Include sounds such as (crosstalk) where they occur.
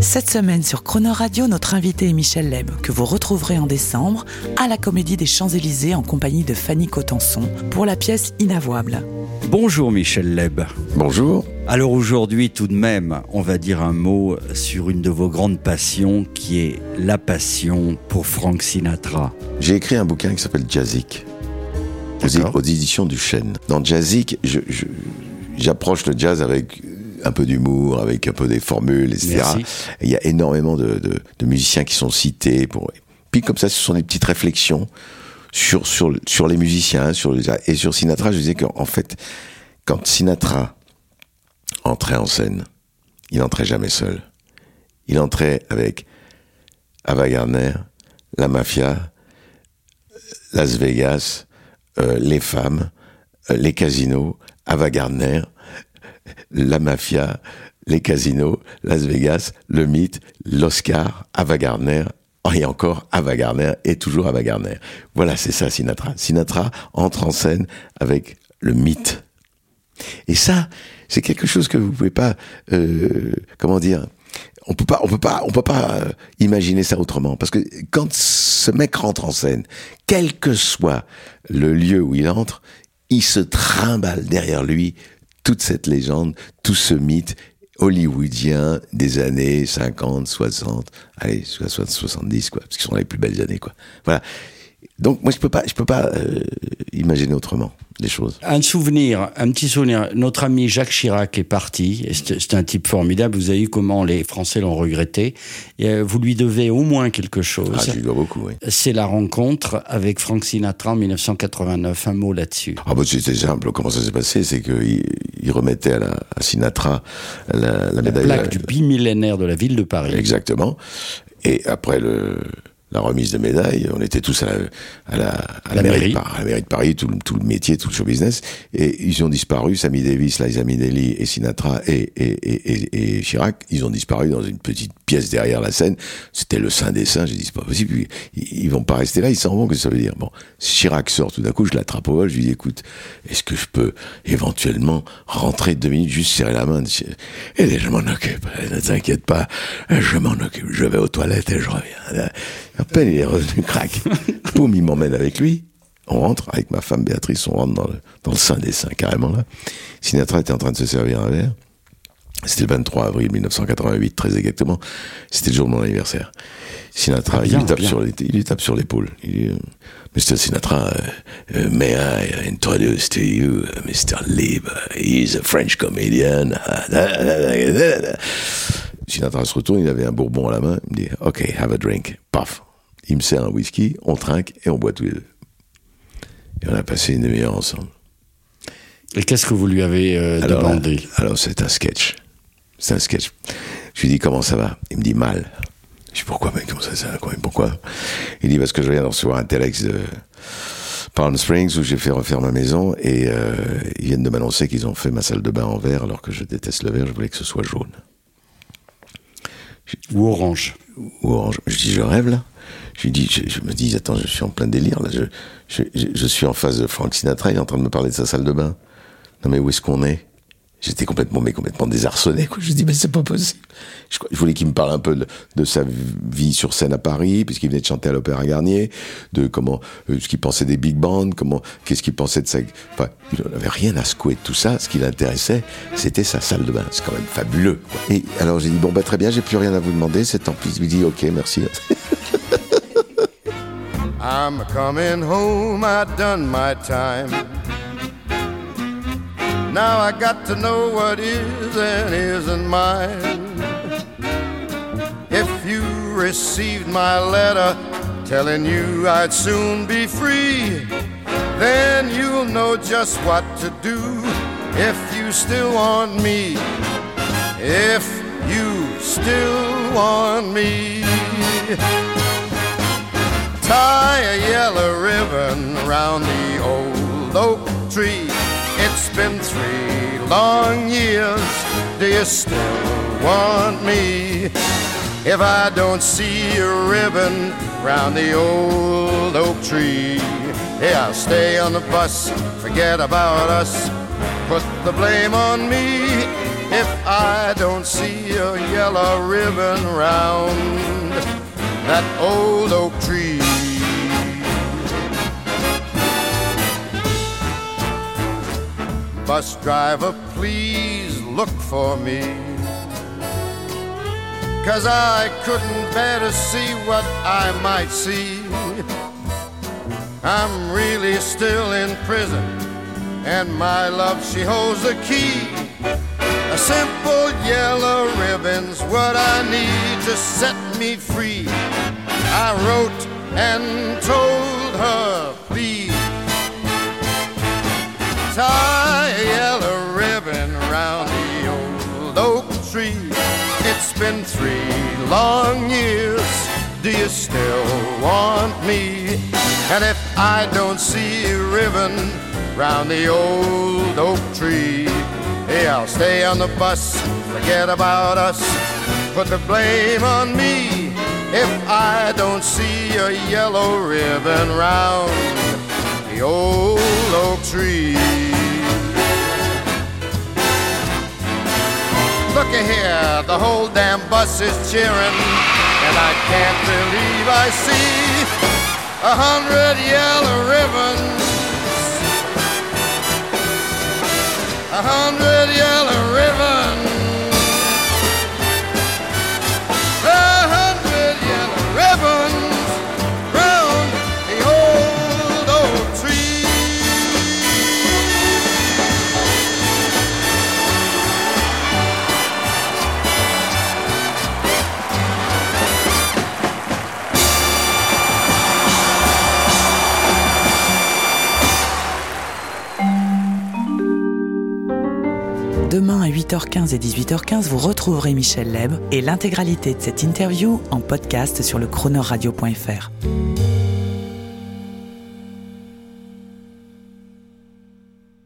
Cette semaine sur Croner Radio, notre invité est Michel Leb, que vous retrouverez en décembre à la Comédie des Champs-Élysées en compagnie de Fanny Cotenson pour la pièce Inavouable. Bonjour Michel Leb. Bonjour. Alors aujourd'hui tout de même, on va dire un mot sur une de vos grandes passions qui est la passion pour Frank Sinatra. J'ai écrit un bouquin qui s'appelle Jazzic, aux, D'accord. aux éditions du Chêne. Dans Jazzic, j'approche le jazz avec un peu d'humour, avec un peu des formules, etc. Et Il y a énormément de, de- de musiciens qui sont cités. Pour... Puis comme ça, ce sont des petites réflexions sur, sur, sur les musiciens sur les... et sur Sinatra. Je disais qu'en fait, quand Sinatra entrait en scène, il n'entrait jamais seul. Il entrait avec Ava Gardner, la mafia, Las Vegas, euh, les femmes, euh, les casinos, Ava Gardner, la mafia, les casinos, Las Vegas, le mythe, l'Oscar, Ava Gardner, et encore Ava Gardner, et toujours Ava Gardner. Voilà, c'est ça Sinatra. Sinatra entre en scène avec le mythe. Et ça, c'est quelque chose que vous pouvez pas, euh, comment dire, on peut pas, on peut pas, on peut pas euh, imaginer ça autrement. Parce que quand ce mec rentre en scène, quel que soit le lieu où il entre, il se trimballe derrière lui toute cette légende, tout ce mythe hollywoodien des années 50, 60, allez, 60, 70, quoi, parce qu'ils sont les plus belles années, quoi. Voilà. Donc moi je peux pas, je peux pas euh, imaginer autrement les choses. Un souvenir, un petit souvenir. Notre ami Jacques Chirac est parti. C'est c'est un type formidable. Vous avez vu comment les Français l'ont regretté. Et euh, vous lui devez au moins quelque chose. Ah, je lui dois beaucoup, oui. C'est la rencontre avec Frank Sinatra en 1989. Un mot là-dessus. Ah bah c'était simple. Comment ça s'est passé? C'est qu'il il remettait à, la, à Sinatra la, la La médaille. plaque du bimillénaire de la ville de Paris. Exactement. Et après le, la remise de médaille, on était tous à la, à la, à La mairie, mairie. de Paris, à la mairie de Paris, tout, le- tout le métier, tout le show business. Et ils ont disparu, Sammy Davis, Liza Minnelli et Sinatra et, et, et, et, et Chirac, ils ont disparu dans une petite pièce derrière la scène. C'était le saint des saints. J'ai dit, c'est pas possible. Ils, ils vont pas rester là, ils s'en vont, qu'est-ce que ça veut dire? Bon. Chirac sort tout d'un coup, je l'attrape au vol, je lui dis, écoute, est-ce que je peux éventuellement rentrer deux minutes, juste serrer la main? Et je m'en occupe. Ne t'inquiète pas, je m'en occupe. Je vais aux toilettes et je reviens. À peine il est revenu, crac. (laughs) Boum, il m'emmène avec lui. On rentre, avec ma femme Béatrice, on rentre dans le, dans le sein des seins, carrément là. Sinatra était en train de se servir un verre. C'était le 23 avril 1988, très exactement. C'était le jour de mon anniversaire. Sinatra, Ah, il, lui tape bien. sur il lui tape sur l'épaule. Il dit, euh, Mr. Sinatra, uh, uh, may I introduce to you uh, Mr. Lieb? He's a French comedian. (laughs) Sinatra se retourne, il avait un bourbon à la main. Il me dit, OK, have a drink. Paf. Il me sert un whisky, on trinque et on boit tous les deux. Et on a passé une demi-heure ensemble. Et qu'est-ce que vous lui avez euh, Alors, demandé là, alors c'est un sketch. C'est un sketch. Je lui dis comment ça va? Il me dit mal. Je dis pourquoi mec Comment ça, ça quoi, Pourquoi? Il dit parce que je viens de recevoir un telex de Palm Springs où j'ai fait refaire ma maison et euh, ils viennent de m'annoncer qu'ils ont fait ma salle de bain en vert alors que je déteste le vert. Je voulais que ce soit jaune Ou orange ou orange. Je dis je rêve là. Je dis, je, me dis attends, je suis en plein délire là. Je, je, suis en face de Frank Sinatra, il est en train de me parler de sa salle de bain. Non mais où est-ce qu'on est? J'étais complètement, mais complètement désarçonné. Quoi. Je dis mais c'est pas possible. Je, voulais qu'il me parle un peu de, sa vie sur scène à Paris, puisqu'il venait de chanter à l'Opéra Garnier, de comment, euh, ce qu'il pensait des big bands, comment, qu'est-ce qu'il pensait de sa. Enfin, il n'avait rien à secouer de tout ça. Ce qui l'intéressait, c'était sa salle de bain. C'est quand même fabuleux. Et alors j'ai dit bon bah très bien, j'ai plus rien à vous demander. C'est tant pis. Il me dit ok, merci. I'm a coming home, I done my time. Now I got to know what is and isn't mine. If you received my letter telling you I'd soon be free, then you'll know just what to do if you still want me. If you still want me. Tie a yellow ribbon around the old oak tree. It's been three long years. Do you still want me? If I don't see a ribbon round the old oak tree, yeah, stay on the bus, forget about us, put the blame on me. If I don't see a yellow ribbon round that old oak tree. Bus driver, please look for me. Cause I couldn't bear to see what I might see. I'm really still in prison, and my love, she holds the key. A simple yellow ribbon's what I need to set me free. I wrote and told her, please tie It's been three long years. Do you still want me? And if I don't see a ribbon round the old oak tree, hey, I'll stay on the bus, forget about us, put the blame on me. If I don't see a yellow ribbon round the old oak tree. Look here, the whole damn bus is cheering, and I can't believe I see a hundred yellow ribbons. A hundred yellow ribbons. Demain à 8h15 et 18h15, vous retrouverez Michel Leb et l'intégralité de cette interview en podcast sur le chronoradio.fr.